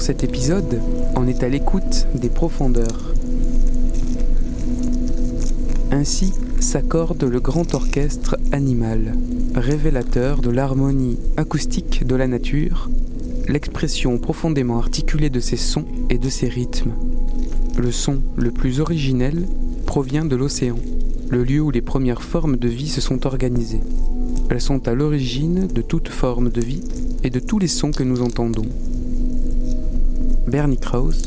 Cet épisode, on est à l'écoute des profondeurs. Ainsi s'accorde le grand orchestre animal, révélateur de l'harmonie acoustique de la nature, l'expression profondément articulée de ses sons et de ses rythmes. Le son le plus originel provient de l'océan, le lieu où les premières formes de vie se sont organisées. Elles sont à l'origine de toute forme de vie et de tous les sons que nous entendons. Bernie Krauss,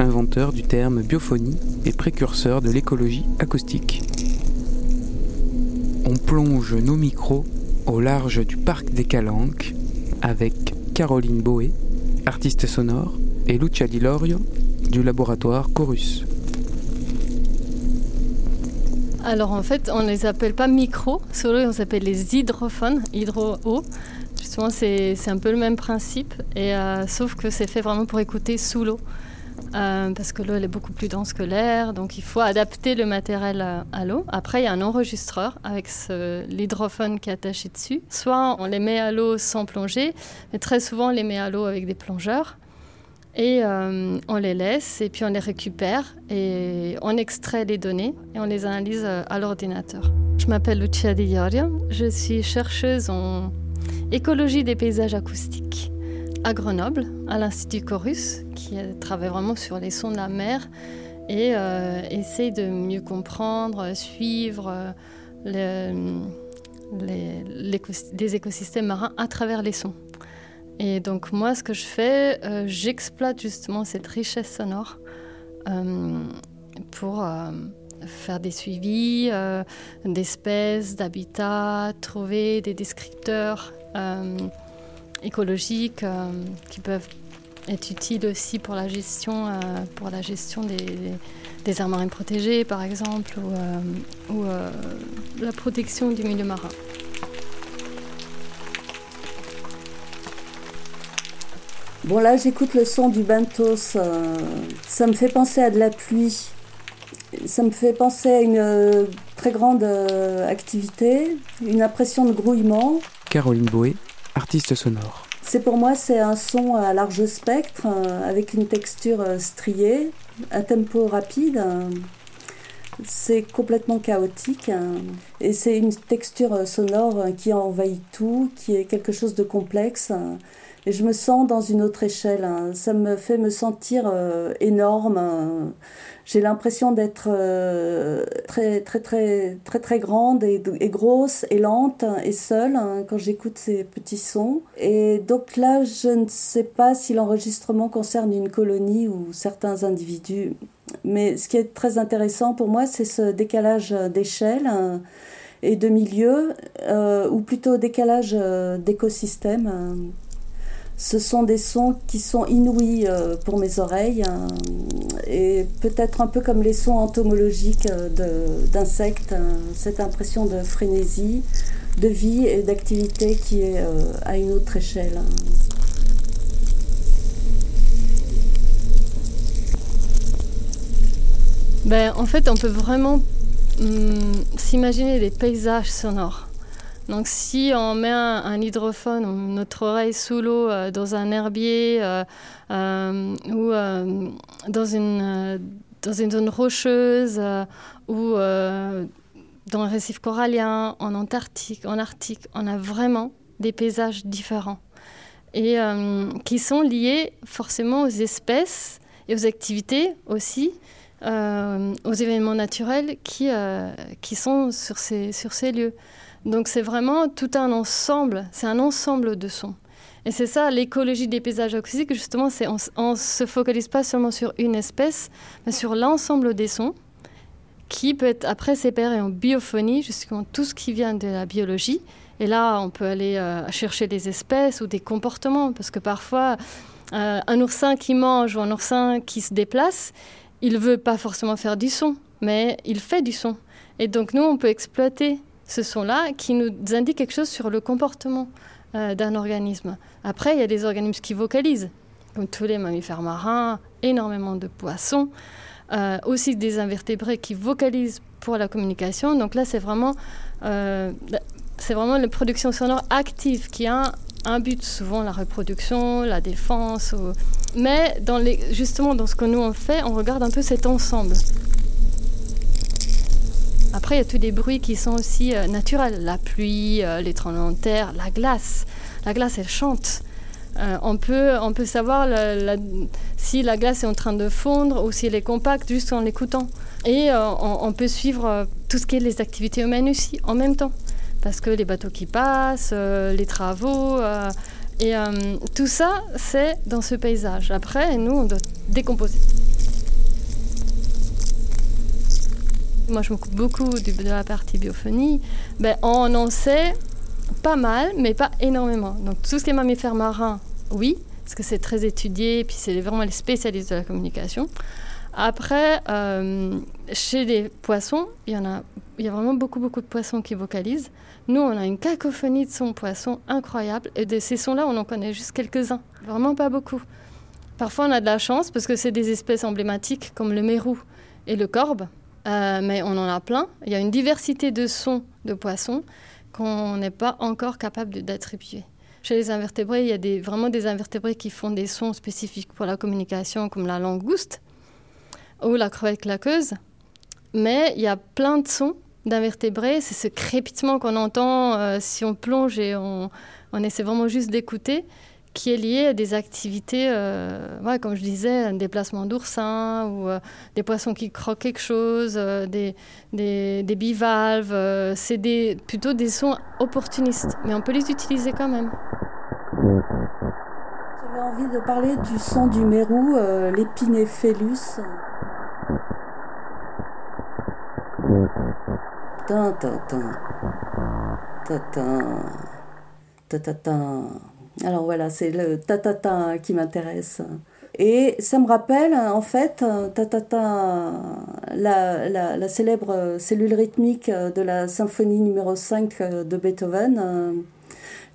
inventeur du terme biophonie et précurseur de l'écologie acoustique. On plonge nos micros au large du parc des Calanques avec Caroline Boé, artiste sonore, et Lucia Di Lorio du laboratoire Chorus. Alors en fait, on ne les appelle pas micros, sur eux on s'appelle les hydrophones, hydro-eau. C'est un peu le même principe, euh, sauf que c'est fait vraiment pour écouter sous l'eau. Euh, parce que l'eau elle est beaucoup plus dense que l'air, donc il faut adapter le matériel à, à l'eau. Après, il y a un enregistreur avec l'hydrophone qui est attaché dessus. Soit on les met à l'eau sans plonger, mais très souvent on les met à l'eau avec des plongeurs. Et euh, on les laisse et puis on les récupère et on extrait les données et on les analyse euh, à l'ordinateur. Je m'appelle Lucia Di Ioria, je suis chercheuse en écologie des paysages acoustiques à Grenoble, à l'Institut Chorus, qui travaille vraiment sur les sons de la mer et euh, essaye de mieux comprendre, suivre les, les, des écosystèmes marins à travers les sons. Et donc moi, ce que je fais, euh, j'exploite justement cette richesse sonore euh, pour euh, faire des suivis euh, d'espèces, d'habitats, trouver des descripteurs euh, écologiques euh, qui peuvent être utiles aussi pour la gestion, euh, pour la gestion des, des aires marines protégées, par exemple, ou, euh, euh, la protection du milieu marin. Bon là j'écoute le son du bentos, euh, ça me fait penser à de la pluie, ça me fait penser à une euh, très grande euh, activité, une impression de grouillement. Caroline Boé, artiste sonore. C'est pour moi c'est un son à large spectre euh, avec une texture euh, striée, un tempo rapide. C'est complètement chaotique hein, et c'est une texture euh, sonore euh, qui envahit tout, qui est quelque chose de complexe. hein. Et je me sens dans une autre échelle. hein. Ça me fait me sentir euh, énorme. J'ai l'impression d'être très, très, très, très, très grande et, grosse et lente et seule quand j'écoute ces petits sons. Et donc là, je ne sais pas si l'enregistrement concerne une colonie ou certains individus. Mais ce qui est très intéressant pour moi, c'est ce décalage d'échelle hein, et de milieu, euh, ou plutôt décalage euh, d'écosystème. Ce sont des sons qui sont inouïs euh, pour mes oreilles et peut-être un peu comme les sons entomologiques euh, d'insectes, cette impression de frénésie, de vie et d'activité qui est euh, à une autre échelle. Ben, en fait, on peut vraiment hum, s'imaginer des paysages sonores. Donc, si on met un, hydrophone ou notre oreille sous l'eau euh, dans un herbier euh, euh, ou dans, une, dans une zone rocheuse ou dans un récif corallien, en Antarctique, en Arctique, on a vraiment des paysages différents et qui sont liés forcément aux espèces et aux activités aussi euh, aux événements naturels qui, euh, qui sont sur ces, sur ces lieux. Donc c'est vraiment tout un ensemble, c'est un ensemble de sons. Et c'est ça l'écologie des paysages acoustiques, justement, c'est on, on se focalise pas seulement sur une espèce, mais sur l'ensemble des sons qui peut être après séparé en biophonie, jusqu'en tout ce qui vient de la biologie. Et là, on peut aller euh, chercher des espèces ou des comportements, parce que parfois, un oursin qui mange ou un oursin qui se déplace, il veut pas forcément faire du son, mais il fait du son. Et donc nous, on peut exploiter ce son-là qui nous indique quelque chose sur le comportement euh, d'un organisme. Après, il y a des organismes qui vocalisent, comme tous les mammifères marins, énormément de poissons. Euh, aussi des invertébrés qui vocalisent pour la communication. Donc là, c'est vraiment, euh, c'est vraiment la production sonore active qui a un, but, souvent la reproduction, la défense. Mais les, justement, dans ce que nous on fait, on regarde un peu cet ensemble. Après, il y a tous des bruits qui sont aussi euh, naturels. La pluie, les tremblements de terre, la glace. La glace, elle chante. Euh, on, peut, on peut savoir si la glace est en train de fondre ou si elle est compacte juste en l'écoutant. Et euh, on, peut suivre euh, tout ce qui est les activités humaines aussi en même temps. Parce que les bateaux qui passent, les travaux, et tout ça, c'est dans ce paysage. Après, nous, on doit décomposer. Moi, je m'occupe beaucoup de la partie biophonie. Ben, on en sait pas mal, mais pas énormément. Donc tout ce qui est mammifères marins, oui, parce que c'est très étudié, puis c'est vraiment les spécialistes de la communication. Après, euh, chez les poissons, il y en a, il y a vraiment beaucoup, beaucoup de poissons qui vocalisent. Nous, on a une cacophonie de sons poissons incroyable, et de ces sons-là, on en connaît juste quelques-uns, vraiment pas beaucoup. Parfois, on a de la chance parce que c'est des espèces emblématiques comme le mérou et le corbe, euh, mais on en a plein. Il y a une diversité de sons de poissons qu'on n'est pas encore capable d'attribuer. Chez les invertébrés, il y a vraiment des invertébrés qui font des sons spécifiques pour la communication, comme la langouste ou la crevette claqueuse. Mais il y a plein de sons d'invertébrés. C'est ce crépitement qu'on entend euh, si on plonge et on, essaie vraiment juste d'écouter qui est lié à des activités, euh, comme je disais, un déplacement d'oursins ou euh, des poissons qui croquent quelque chose, des, bivalves. c'est des, plutôt des sons opportunistes, mais on peut les utiliser quand même. J'avais envie de parler du son du mérou, l'épinéphelus. Alors voilà, c'est le tatata qui m'intéresse. Et ça me rappelle en fait tatata, la, la, la, célèbre cellule rythmique de la symphonie numéro 5 de Beethoven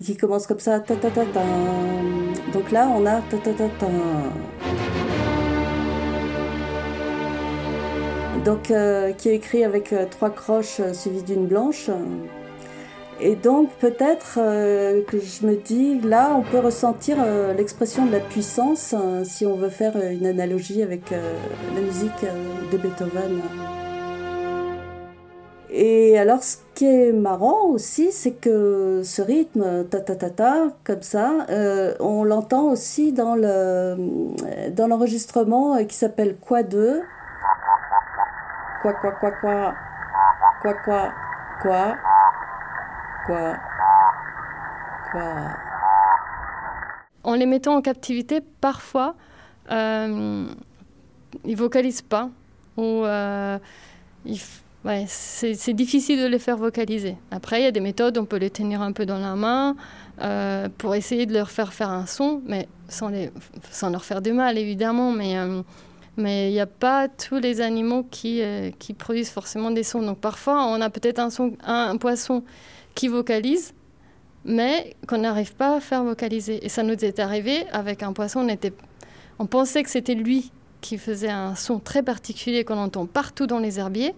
qui commence comme ça tatatata. Donc là on a tatatata. Donc euh, qui est écrit avec euh, trois croches suivies d'une blanche. Et donc peut-être euh, que je me dis, là, on peut ressentir euh, l'expression de la puissance euh, si on veut faire une analogie avec la musique de Beethoven. Et alors, ce qui est marrant aussi, c'est que ce rythme ta ta ta ta comme ça, on l'entend aussi dans le dans l'enregistrement qui s'appelle Quoi 2 Quoi quoi quoi quoi quoi quoi quoi Quoi Quoi En les mettant en captivité, parfois, euh, ils vocalisent pas. Ou euh, c'est difficile de les faire vocaliser. Après, il y a des méthodes, on peut les tenir un peu dans la main euh, pour essayer de leur faire faire un son, mais sans, leur faire du mal, évidemment. Mais mais il n'y a pas tous les animaux qui, qui produisent forcément des sons. Donc parfois, on a peut-être un, son, un poisson qui vocalise, mais qu'on n'arrive pas à faire vocaliser. Et ça nous est arrivé avec un poisson, on, était, on pensait que c'était lui qui faisait un son très particulier qu'on entend partout dans les herbiers,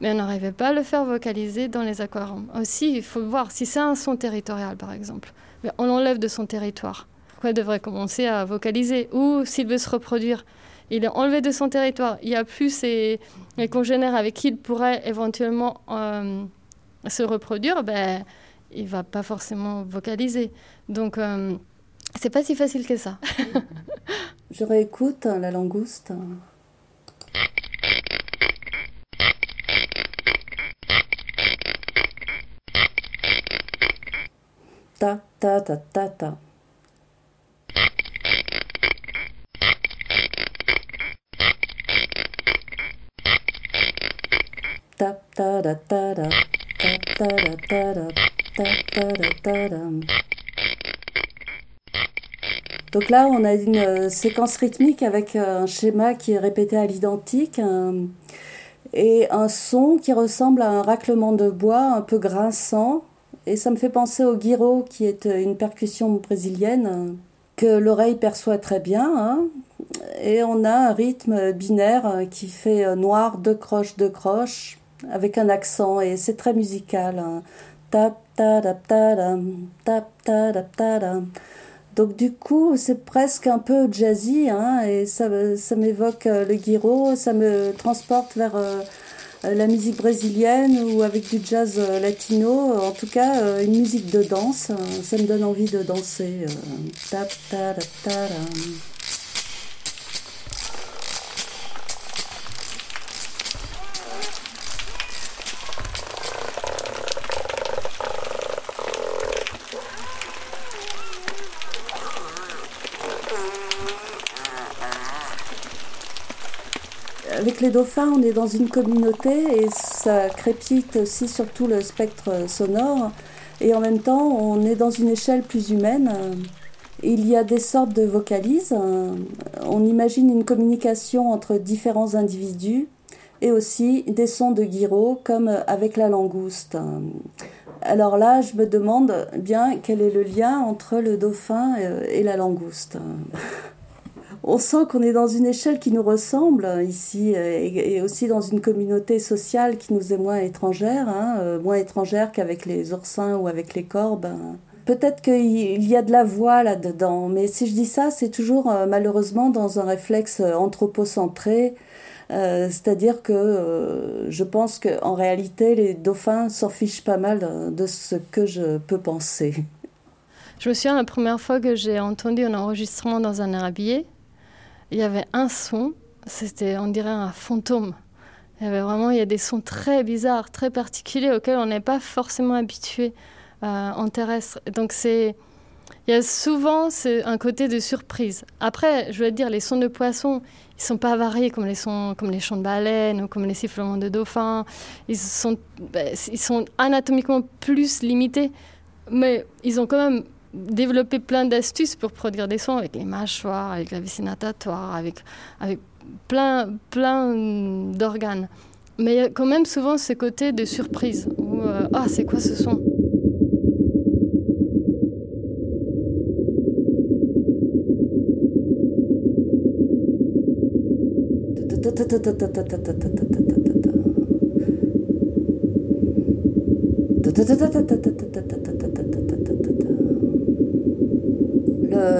mais on n'arrivait pas à le faire vocaliser dans les aquariums. Aussi, il faut voir si c'est un son territorial, par exemple. On l'enlève de son territoire. Pourquoi il devrait commencer à vocaliser? Ou s'il veut se reproduire, il est enlevé de son territoire. Il n'y a plus ses, congénères avec qui il pourrait éventuellement... Euh, se reproduire, ben, il va pas forcément vocaliser. Donc, euh, c'est pas si facile que ça. Je réécoute hein, la langouste. Ta ta ta ta ta. Donc là, on a une séquence rythmique avec un schéma qui est répété à l'identique et un son qui ressemble à un raclement de bois un peu grinçant. Et ça me fait penser au guiro, qui est une percussion brésilienne que l'oreille perçoit très bien. Et on a un rythme binaire qui fait noir, deux croches, deux croches, avec un accent, et c'est très musical. Hein. Tap, tap, tap, tap, donc du coup, c'est presque un peu jazzy, hein, et ça, m'évoque euh, le guiro, ça me transporte vers euh, la musique brésilienne ou avec du jazz euh, latino, en tout cas une musique de danse, ça me donne envie de danser. Tap, tap, tap, avec les dauphins, on est dans une communauté et ça crépite aussi sur tout le spectre sonore. Et en même temps, on est dans une échelle plus humaine. Il y a des sortes de vocalises. On imagine une communication entre différents individus et aussi des sons de guiro comme avec la langouste. Alors là, je me demande bien quel est le lien entre le dauphin et la langouste on sent qu'on est dans une échelle qui nous ressemble ici et, aussi dans une communauté sociale qui nous est moins étrangère, hein, euh, moins étrangère qu'avec les oursins ou avec les corbes. Peut-être qu'il y a de la voix là-dedans, mais si je dis ça, c'est toujours euh, malheureusement dans un réflexe anthropocentré, euh, c'est-à-dire que je pense qu'en réalité, les dauphins s'en fichent pas mal de ce que je peux penser. Je me souviens la première fois que j'ai entendu un enregistrement dans un herbier, il y avait un son, c'était, on dirait, un fantôme. Il y avait vraiment, il y a des sons très bizarres, très particuliers auxquels on n'est pas forcément habitué euh, en terrestre. Donc c'est, il y a souvent un côté de surprise. Après, je veux dire, les sons de poissons, ils sont pas variés comme les sons, comme les chants de baleines ou comme les sifflements de dauphins. Ils sont, ben, ils sont anatomiquement plus limités, mais ils ont quand même développer plein d'astuces pour produire des sons avec les mâchoires, avec la vessie natatoire, avec, plein, plein d'organes. Mais il y a quand même souvent ce côté de surprise, où euh, ah, c'est quoi ce son?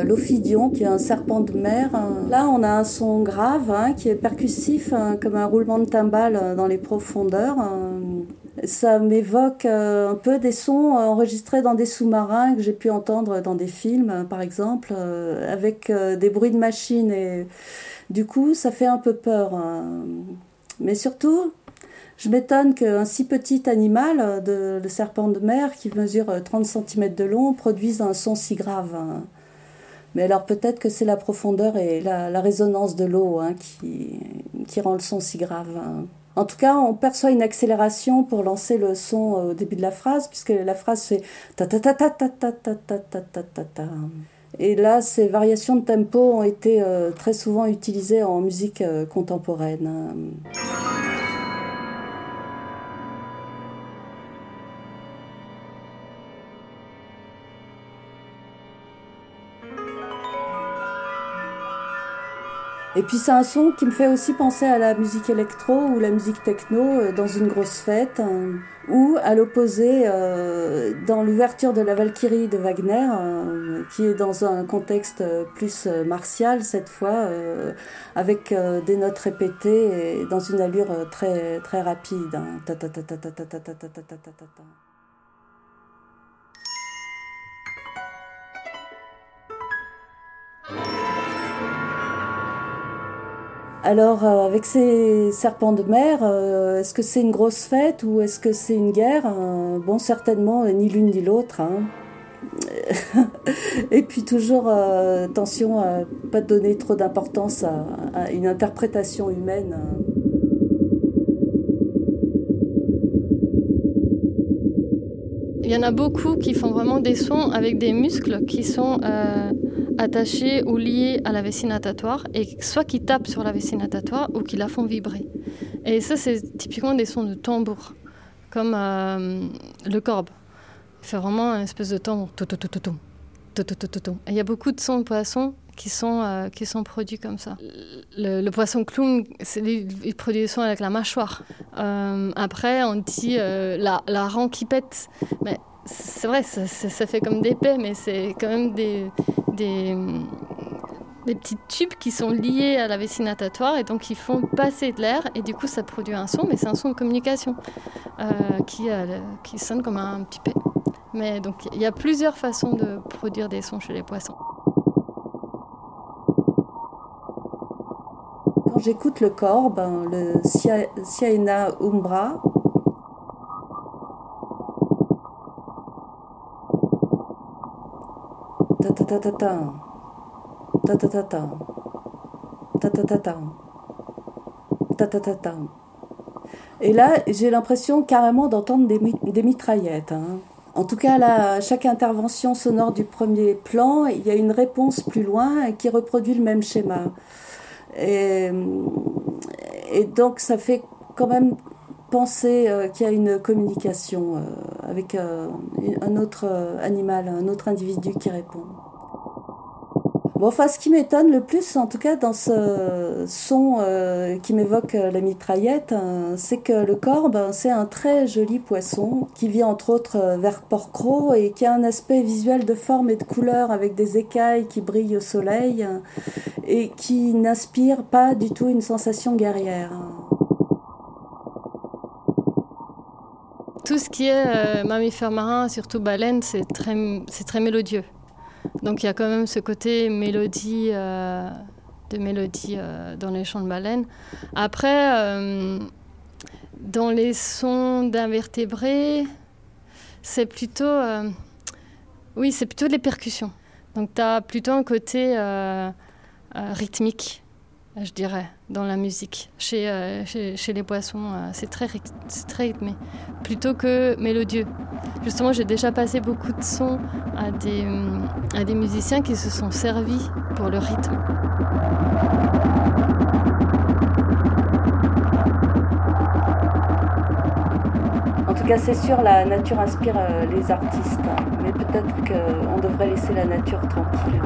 L'ophidion, qui est un serpent de mer. Là, on a un son grave, hein, qui est percussif, hein, comme un roulement de timbales euh, dans les profondeurs. Ça m'évoque euh, un peu des sons enregistrés dans des sous-marins que j'ai pu entendre dans des films, par exemple, euh, avec des bruits de machines. Et du coup, ça fait un peu peur. Hein. Mais surtout, je m'étonne qu'un si petit animal, le serpent de mer, qui mesure 30 cm de long, produise un son si grave. Mais alors peut-être que c'est la profondeur et la, résonance de l'eau hein, qui, rend le son si grave. Hein. En tout cas, on perçoit une accélération pour lancer le son au début de la phrase, puisque la phrase fait ta ta ta ta ta ta ta ta ta ta ta ta. Et là, ces variations de tempo ont été très souvent utilisées en musique contemporaine. Et puis c'est un son qui me fait aussi penser à la musique électro ou la musique techno euh, dans une grosse fête, hein, ou à l'opposé euh, dans l'ouverture de la Valkyrie de Wagner, euh, qui est dans un contexte plus martial cette fois, avec des notes répétées et dans une allure très très rapide. Alors, euh, avec ces serpents de mer, euh, est-ce que c'est une grosse fête ou est-ce que c'est une guerre? Euh, bon, certainement, ni l'une ni l'autre. Hein. Et puis toujours, attention à ne pas donner trop d'importance à, une interprétation humaine. Hein. Il y en a beaucoup qui font vraiment des sons avec des muscles qui sont attachés ou liés à la vessie natatoire, et soit qui tapent sur la vessie natatoire ou qui la font vibrer. Et ça, c'est typiquement des sons de tambour, comme euh, le corbe. Fait vraiment une espèce de tambour. Il y a beaucoup de sons de poissons qui sont, euh, qui sont produits comme ça. Le, poisson clown, il produit des sons avec la mâchoire. Euh, après, on dit euh, la, la qui pète. C'est vrai, ça, fait comme des paix, mais c'est quand même des, des, des, petits tubes qui sont liés à la vessie natatoire et donc ils font passer de l'air et du coup ça produit un son, mais c'est un son de communication qui, qui sonne comme un petit paix. Mais donc il y a plusieurs façons de produire des sons chez les poissons. Quand j'écoute le corbe, le Siaena umbra, et là j'ai l'impression carrément d'entendre des, mitraillettes hein. En tout cas, là, chaque intervention sonore du premier plan, il y a une réponse plus loin qui reproduit le même schéma. Et, donc, ça fait quand même penser euh, qu'il y a une communication euh, avec euh, un autre animal, un autre individu qui répond. Bon, enfin, ce qui m'étonne le plus, en tout cas dans ce son qui m'évoque la mitraillette, hein, c'est que le corbe, c'est un très joli poisson qui vit entre autres vers Porcro et qui a un aspect visuel de forme et de couleur avec des écailles qui brillent au soleil hein, et qui n'inspire pas du tout une sensation guerrière. Tout ce qui est mammifère marin, surtout baleine, c'est très, mélodieux. Donc il y a quand même ce côté mélodie, euh, de mélodie euh, dans les chants de baleine. Après, euh, dans les sons d'invertébrés, c'est plutôt, oui, c'est plutôt les percussions. Donc tu as plutôt un côté rythmique je dirais, dans la musique. Chez, euh, chez, les poissons, euh, c'est très, très rythmé, plutôt que mélodieux. Justement, j'ai déjà passé beaucoup de sons à des, euh, à des musiciens qui se sont servis pour le rythme. En tout cas, c'est sûr, la nature inspire les artistes, mais peut-être qu'on devrait laisser la nature tranquille.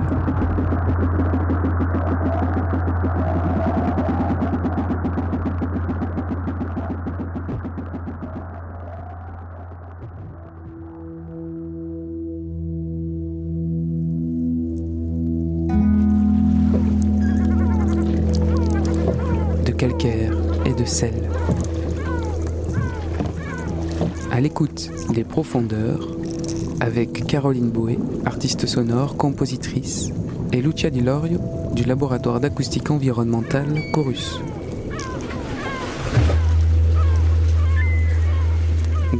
De. À l'écoute des profondeurs, avec Caroline Bouet, artiste sonore, compositrice, et Lucia Di Lorio du laboratoire d'acoustique environnementale Chorus.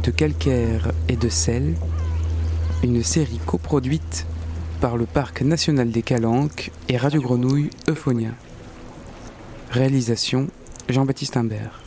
De calcaire et de sel, une série coproduite par le Parc national des Calanques et Radio Grenouille Euphonia. Réalisation Jean-Baptiste Imbert.